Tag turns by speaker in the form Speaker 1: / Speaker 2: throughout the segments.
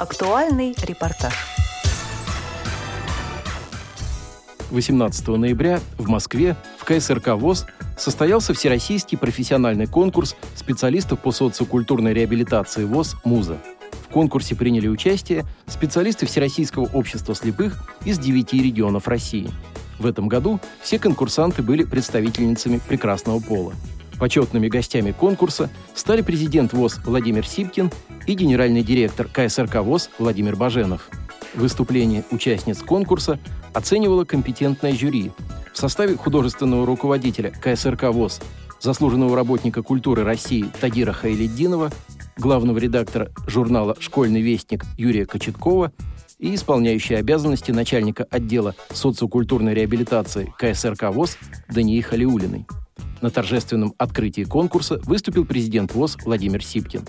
Speaker 1: Актуальный репортаж.
Speaker 2: 18 ноября в Москве в КСРК ВОЗ состоялся Всероссийский профессиональный конкурс специалистов по социокультурной реабилитации ВОЗ «Муза». В конкурсе приняли участие специалисты Всероссийского общества слепых из девяти регионов России. В этом году все конкурсанты были представительницами прекрасного пола. Почетными гостями конкурса стали президент ВОЗ Владимир Сипкин и генеральный директор КСРК ВОЗ Владимир Баженов. Выступление участниц конкурса оценивало компетентное жюри в составе художественного руководителя КСРК ВОЗ, заслуженного работника культуры России Тагира Хайледдинова, главного редактора журнала «Школьный вестник» Юрия Кочеткова и исполняющей обязанности начальника отдела социокультурной реабилитации КСРК ВОЗ Дании Халиулиной. На торжественном открытии конкурса выступил президент ВОЗ Владимир Сипкин.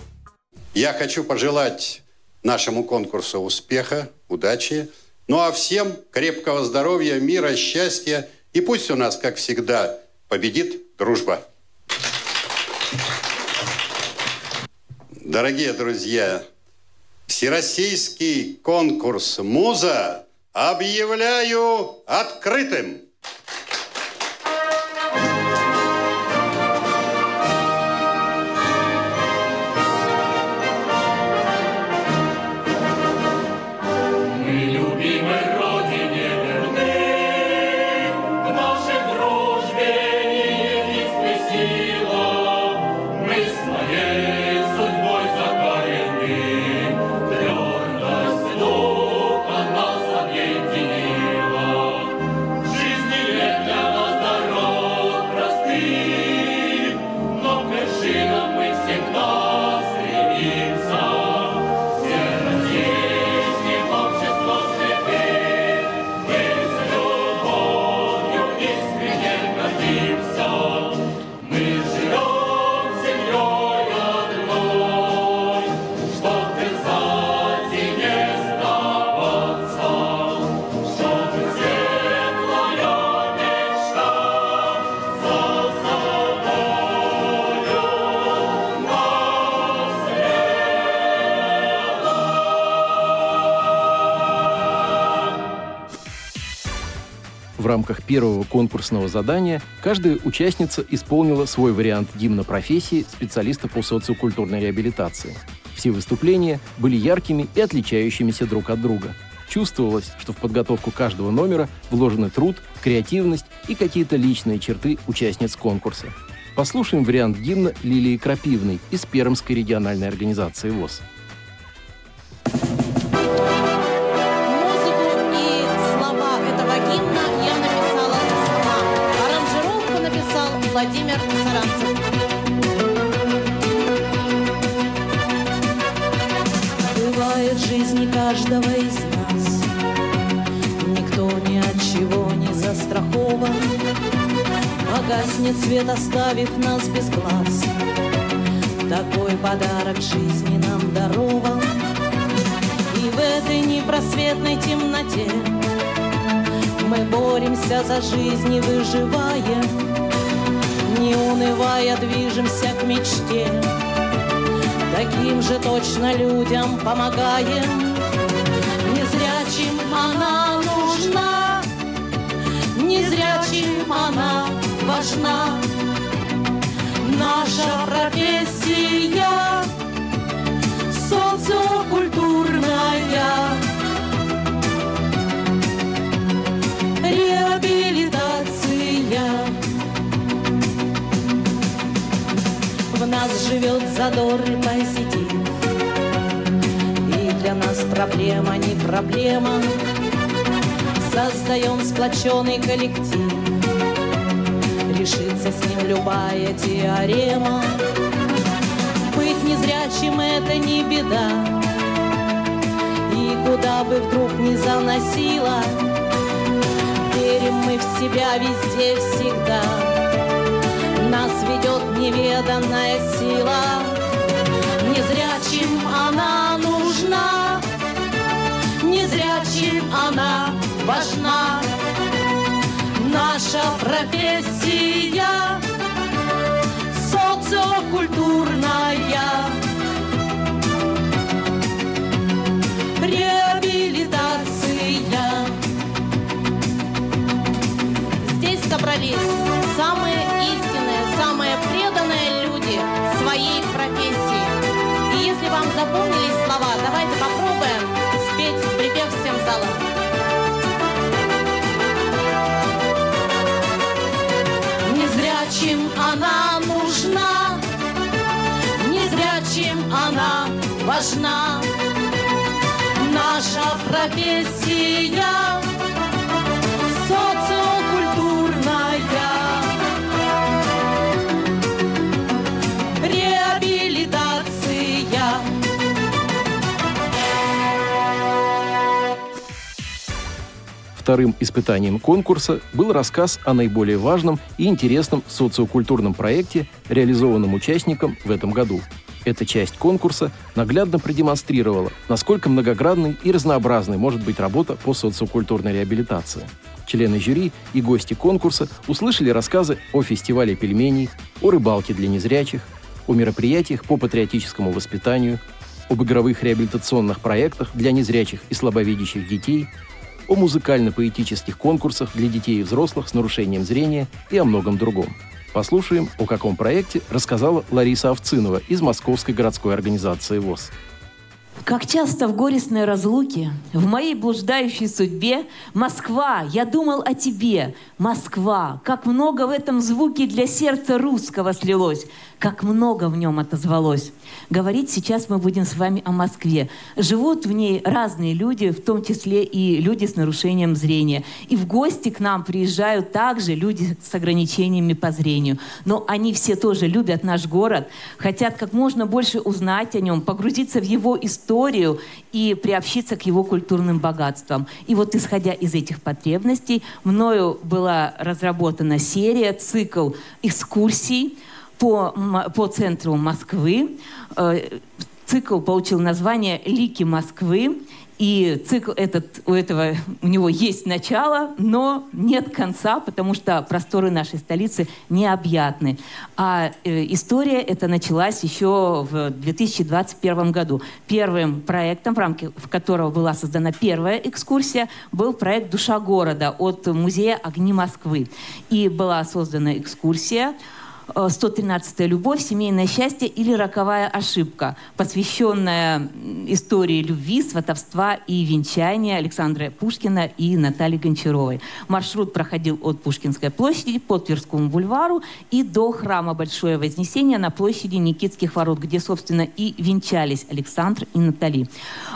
Speaker 3: Я хочу пожелать нашему конкурсу успеха, удачи, ну а всем крепкого здоровья, мира, счастья. И пусть у нас, как всегда, победит дружба. Дорогие друзья, Всероссийский конкурс «Муза» объявляю открытым.
Speaker 2: Рамках первого конкурсного задания каждая участница исполнила свой вариант гимна профессии специалиста по социокультурной реабилитации. Все выступления были яркими и отличающимися друг от друга. Чувствовалось, что в подготовку каждого номера вложены труд, креативность и какие-то личные черты участниц конкурса. Послушаем вариант гимна Лилии Крапивной из Пермской региональной организации ВОЗ.
Speaker 4: Каждого из нас. Никто ни от чего не застрахован. Погаснет свет, оставив нас без глаз. Такой подарок жизни нам дарован. И в этой непросветной темноте Мы боремся за жизнь и выживаем не унывая, движемся к мечте. Таким же точно людям помогаем. Незрячим она нужна, незрячим она важна. Наша профессия социокультурная. нас живет задор проблема не проблема. Создаем сплоченный коллектив. Решится с ним любая теорема. Быть незрячим — это не беда. И куда бы вдруг ни заносило, Верим мы в себя везде всегда нас ведет неведанная сила. Незрячим она важна наша профессия социокультурная. Реабилитация. Здесь собрались самые истинные, самые преданные люди своей профессии. И если вам запомнились слова, давайте попробуем спеть припев всем залом. Важна. Наша профессия
Speaker 2: Вторым испытанием конкурса был рассказ о наиболее важном и интересном социокультурном проекте, реализованном участникам в этом году. Эта часть конкурса наглядно продемонстрировала, насколько многогранной и разнообразной может быть работа по социокультурной реабилитации. Члены жюри и гости конкурса услышали рассказы о фестивале пельменей, о рыбалке для незрячих, о мероприятиях по патриотическому воспитанию, об игровых реабилитационных проектах для незрячих и слабовидящих детей – о музыкально-поэтических конкурсах для детей и взрослых с нарушением зрения и о многом другом. Послушаем, о каком проекте рассказала Лариса Овцинова из Московской городской организации ВОЗ.
Speaker 1: Как часто в горестной разлуке, в моей блуждающей судьбе, Москва, я думал о тебе, Москва, как много в этом звуке для сердца русского слилось, как много в нем отозвалось. Говорить сейчас мы будем с вами о Москве. Живут в ней разные люди, в том числе и люди с нарушением зрения. И в гости к нам приезжают также люди с ограничениями по зрению. Но они все тоже любят наш город, хотят как можно больше узнать о нем, погрузиться в его историю и приобщиться к его культурным богатствам. И вот исходя из этих потребностей, мною была разработана серия, цикл экскурсий, по, по центру Москвы. Э, цикл получил название «Лики Москвы». И цикл этот, у этого, у него есть начало, но нет конца, потому что просторы нашей столицы необъятны. А э, история эта началась еще в 2021 году. Первым проектом, в рамках которого была создана первая экскурсия, был проект «Душа города» от музея «Огни Москвы». И была создана экскурсия 113-я любовь, семейное счастье или роковая ошибка, посвященная истории любви, сватовства и венчания Александра Пушкина и Натальи Гончаровой. Маршрут проходил от Пушкинской площади по Тверскому бульвару и до храма Большое Вознесение на площади Никитских ворот, где, собственно, и венчались Александр и Натали.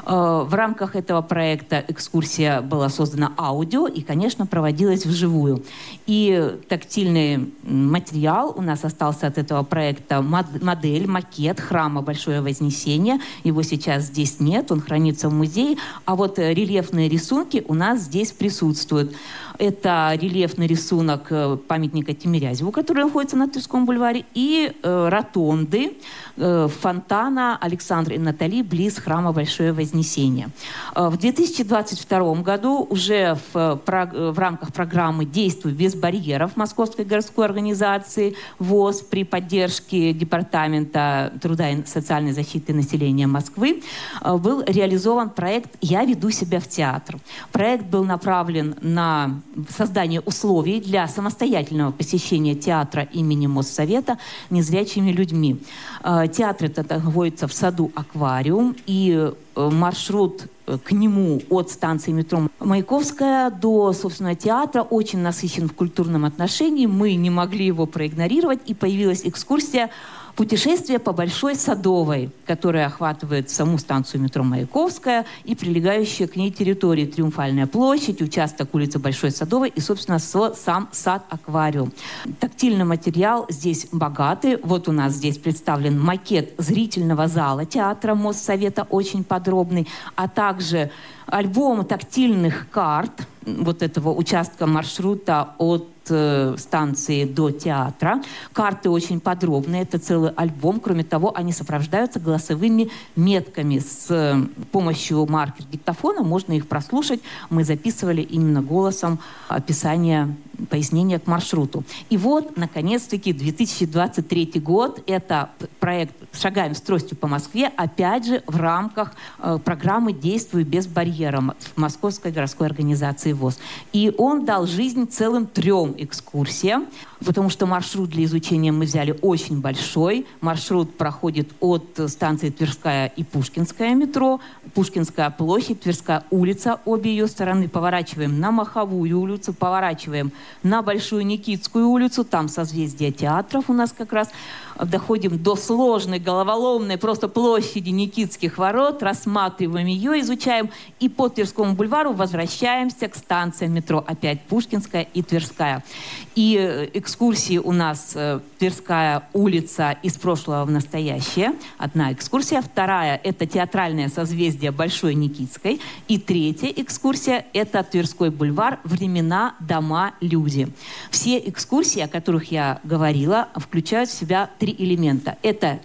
Speaker 1: Э, в рамках этого проекта экскурсия была создана аудио и, конечно, проводилась вживую. И тактильный материал у нас остался от этого проекта модель, макет храма Большое Вознесение. Его сейчас здесь нет, он хранится в музее. А вот э, рельефные рисунки у нас здесь присутствуют. Это рельефный рисунок э, памятника Тимирязеву, который находится на Тверском бульваре, и э, ротонды э, фонтана Александра и Натали близ храма Большое Вознесение. Э, в 2022 году уже в, в рамках программы «Действуй без барьеров» Московской городской организации ВОЗ при поддержке Департамента труда и социальной защиты населения Москвы был реализован проект «Я веду себя в театр». Проект был направлен на создание условий для самостоятельного посещения театра имени Моссовета незрячими людьми. Э, театр этот находится в саду «Аквариум», и э, маршрут э, к нему от станции метро Маяковская до, собственно, театра очень насыщен в культурном отношении. Мы не могли его проигнорировать, и появилась экскурсия Путешествие по Большой Садовой, которая охватывает саму станцию метро Маяковская и прилегающие к ней территории Триумфальная площадь, участок улицы Большой Садовой и, собственно, сам сад-аквариум. Тактильный материал здесь богатый. Вот у нас здесь представлен макет зрительного зала театра Моссовета, очень подробный, а также альбом тактильных карт вот этого участка маршрута от Э, станции до театра. Карты очень подробные, это целый альбом. Кроме того, они сопровождаются голосовыми метками. С э, помощью маркер-диктофона можно их прослушать. Мы записывали именно голосом описание пояснения к маршруту. И вот, наконец-таки, 2023 год. Это проект «Шагаем с тростью по Москве», опять же, в рамках э, программы «Действуй без барьеров» Московской городской организации ВОЗ. И он дал жизнь целым трем трем экскурсиям, потому что маршрут для изучения мы взяли очень большой. Маршрут проходит от станции Тверская и Пушкинская метро, Пушкинская площадь, Тверская улица, обе ее стороны. Поворачиваем на Маховую улицу, поворачиваем на Большую Никитскую улицу, там созвездие театров у нас как раз доходим до сложной, головоломной просто площади Никитских ворот, рассматриваем ее, изучаем, и по Тверскому бульвару возвращаемся к станциям метро. Опять Пушкинская и Тверская. И э, экскурсии у нас э, Тверская улица из прошлого в настоящее. Одна экскурсия. Вторая – это театральное созвездие Большой Никитской. И третья экскурсия – это Тверской бульвар «Времена, дома, люди». Все экскурсии, о которых я говорила, включают в себя три элемента. Это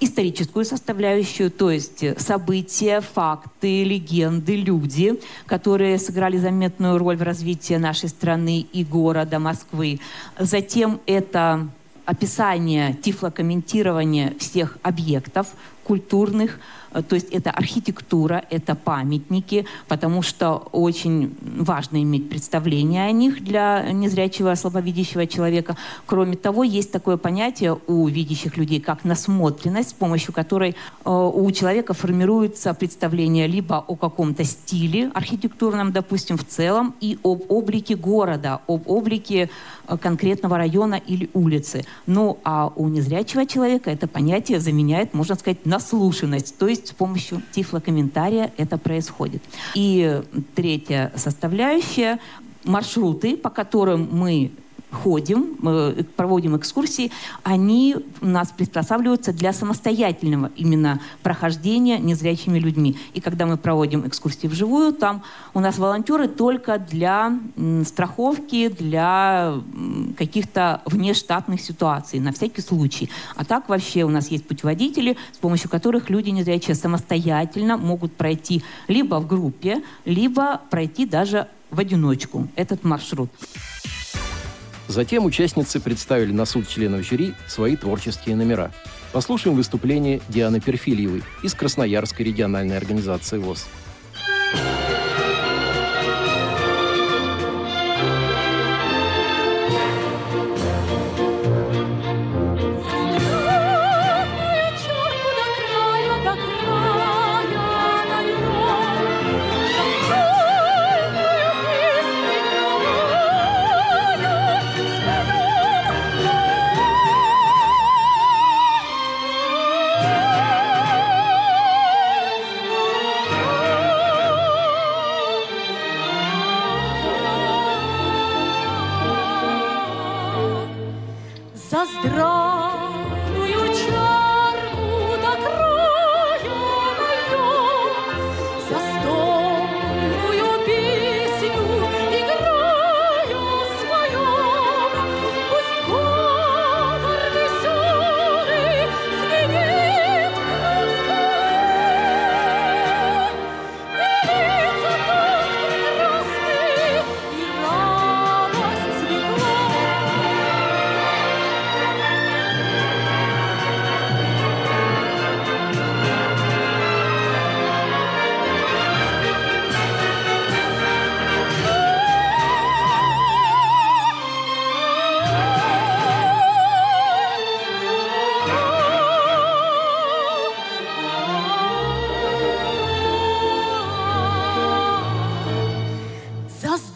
Speaker 1: историческую составляющую, то есть события, факты, легенды, люди, которые сыграли заметную роль в развитии нашей страны и города Москвы. Затем это описание, тифлокомментирование всех объектов культурных, Э, то есть это архитектура, это памятники, потому что очень важно иметь представление о них для незрячего, слабовидящего человека. Кроме того, есть такое понятие у видящих людей, как насмотренность, с помощью которой э, у человека формируется представление либо о каком-то стиле архитектурном, допустим, в целом, и об облике города, об облике э, конкретного района или улицы. Ну, а у незрячего человека это понятие заменяет, можно сказать, наслушанность, то есть есть с помощью тифлокомментария это происходит. И третья составляющая – маршруты, по которым мы ходим, проводим экскурсии, они у нас приспосабливаются для самостоятельного именно прохождения незрячими людьми. И когда мы проводим экскурсии вживую, там у нас волонтеры только для страховки, для каких-то внештатных ситуаций, на всякий случай. А так вообще у нас есть путеводители, с помощью которых люди незрячие самостоятельно могут пройти либо в группе, либо пройти даже в одиночку этот маршрут.
Speaker 5: Затем участницы представили на суд членов жюри свои творческие номера. Послушаем выступление Дианы Перфильевой из Красноярской региональной организации ВОЗ.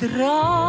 Speaker 5: grau.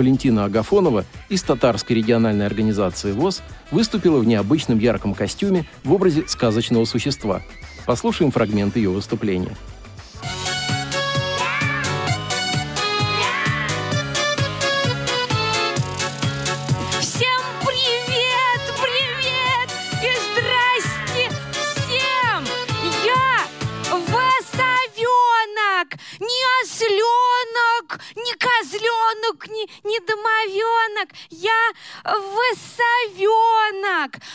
Speaker 5: Валентина Агафонова из татарской региональной организации ВОЗ выступила в необычном ярком костюме в образе сказочного существа. Послушаем фрагмент ее выступления.
Speaker 6: Не домовенок, я высовенок.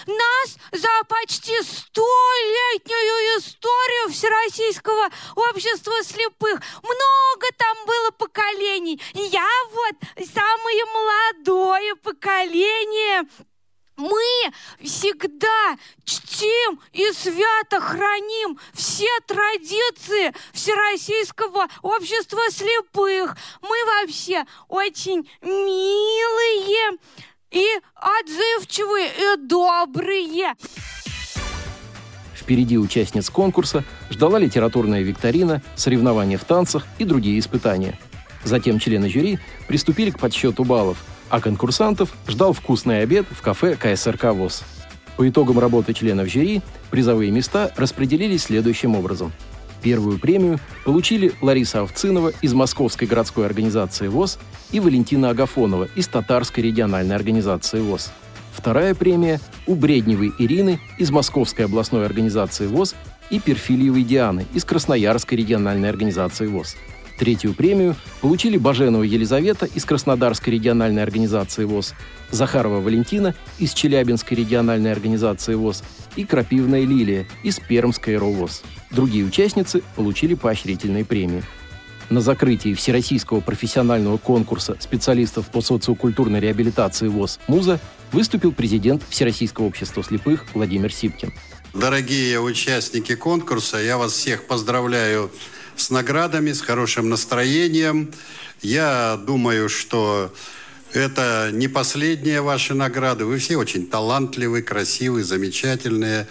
Speaker 6: Нас за почти столетнюю историю Всероссийского общества слепых много там было поколений. Я вот самое молодое поколение мы всегда чтим и свято храним все традиции Всероссийского общества слепых. Мы вообще очень милые и отзывчивые и добрые.
Speaker 2: Впереди участниц конкурса ждала литературная викторина, соревнования в танцах и другие испытания. Затем члены жюри приступили к подсчету баллов – а конкурсантов ждал вкусный обед в кафе КСРК ВОЗ. По итогам работы членов жюри призовые места распределились следующим образом. Первую премию получили Лариса Овцинова из Московской городской организации ВОЗ и Валентина Агафонова из Татарской региональной организации ВОЗ. Вторая премия у Бредневой Ирины из Московской областной организации ВОЗ и Перфильевой Дианы из Красноярской региональной организации ВОЗ. Третью премию получили Баженова Елизавета из Краснодарской региональной организации ВОЗ, Захарова Валентина из Челябинской региональной организации ВОЗ и Крапивная Лилия из Пермской РОВОЗ. Другие участницы получили поощрительные премии. На закрытии Всероссийского профессионального конкурса специалистов по социокультурной реабилитации ВОЗ «Муза» выступил президент Всероссийского общества слепых Владимир Сипкин.
Speaker 3: Дорогие участники конкурса, я вас всех поздравляю с наградами, с хорошим настроением. Я думаю, что это не последняя ваша награда. Вы все очень талантливые, красивые, замечательные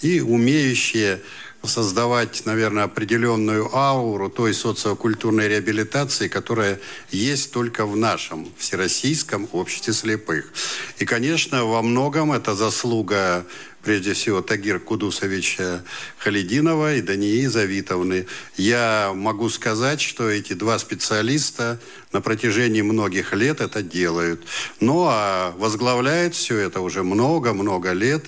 Speaker 3: и умеющие создавать, наверное, определенную ауру той социокультурной реабилитации, которая есть только в нашем Всероссийском обществе слепых. И, конечно, во многом это заслуга прежде всего Тагир Кудусовича Халидинова и Дании Завитовны. Я могу сказать, что эти два специалиста на протяжении многих лет это делают. Ну а возглавляет все это уже много-много лет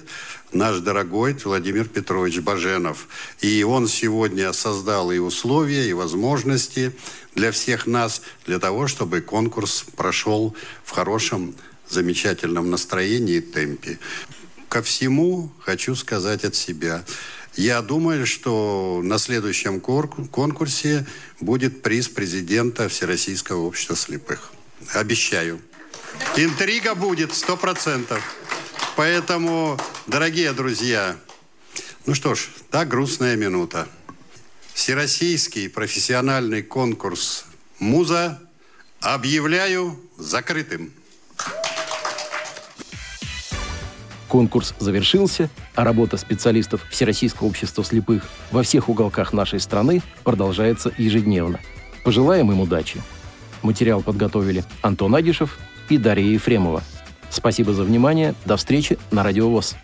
Speaker 3: наш дорогой Владимир Петрович Баженов. И он сегодня создал и условия, и возможности для всех нас, для того, чтобы конкурс прошел в хорошем, замечательном настроении и темпе. Ко всему хочу сказать от себя. Я думаю, что на следующем конкурсе будет приз президента Всероссийского общества слепых. Обещаю. Интрига будет, сто процентов. Поэтому, дорогие друзья, ну что ж, та грустная минута. Всероссийский профессиональный конкурс «Муза» объявляю закрытым.
Speaker 2: Конкурс завершился, а работа специалистов Всероссийского общества слепых во всех уголках нашей страны продолжается ежедневно. Пожелаем им удачи. Материал подготовили Антон Агишев и Дарья Ефремова. Спасибо за внимание. До встречи на Радио ВОЗ.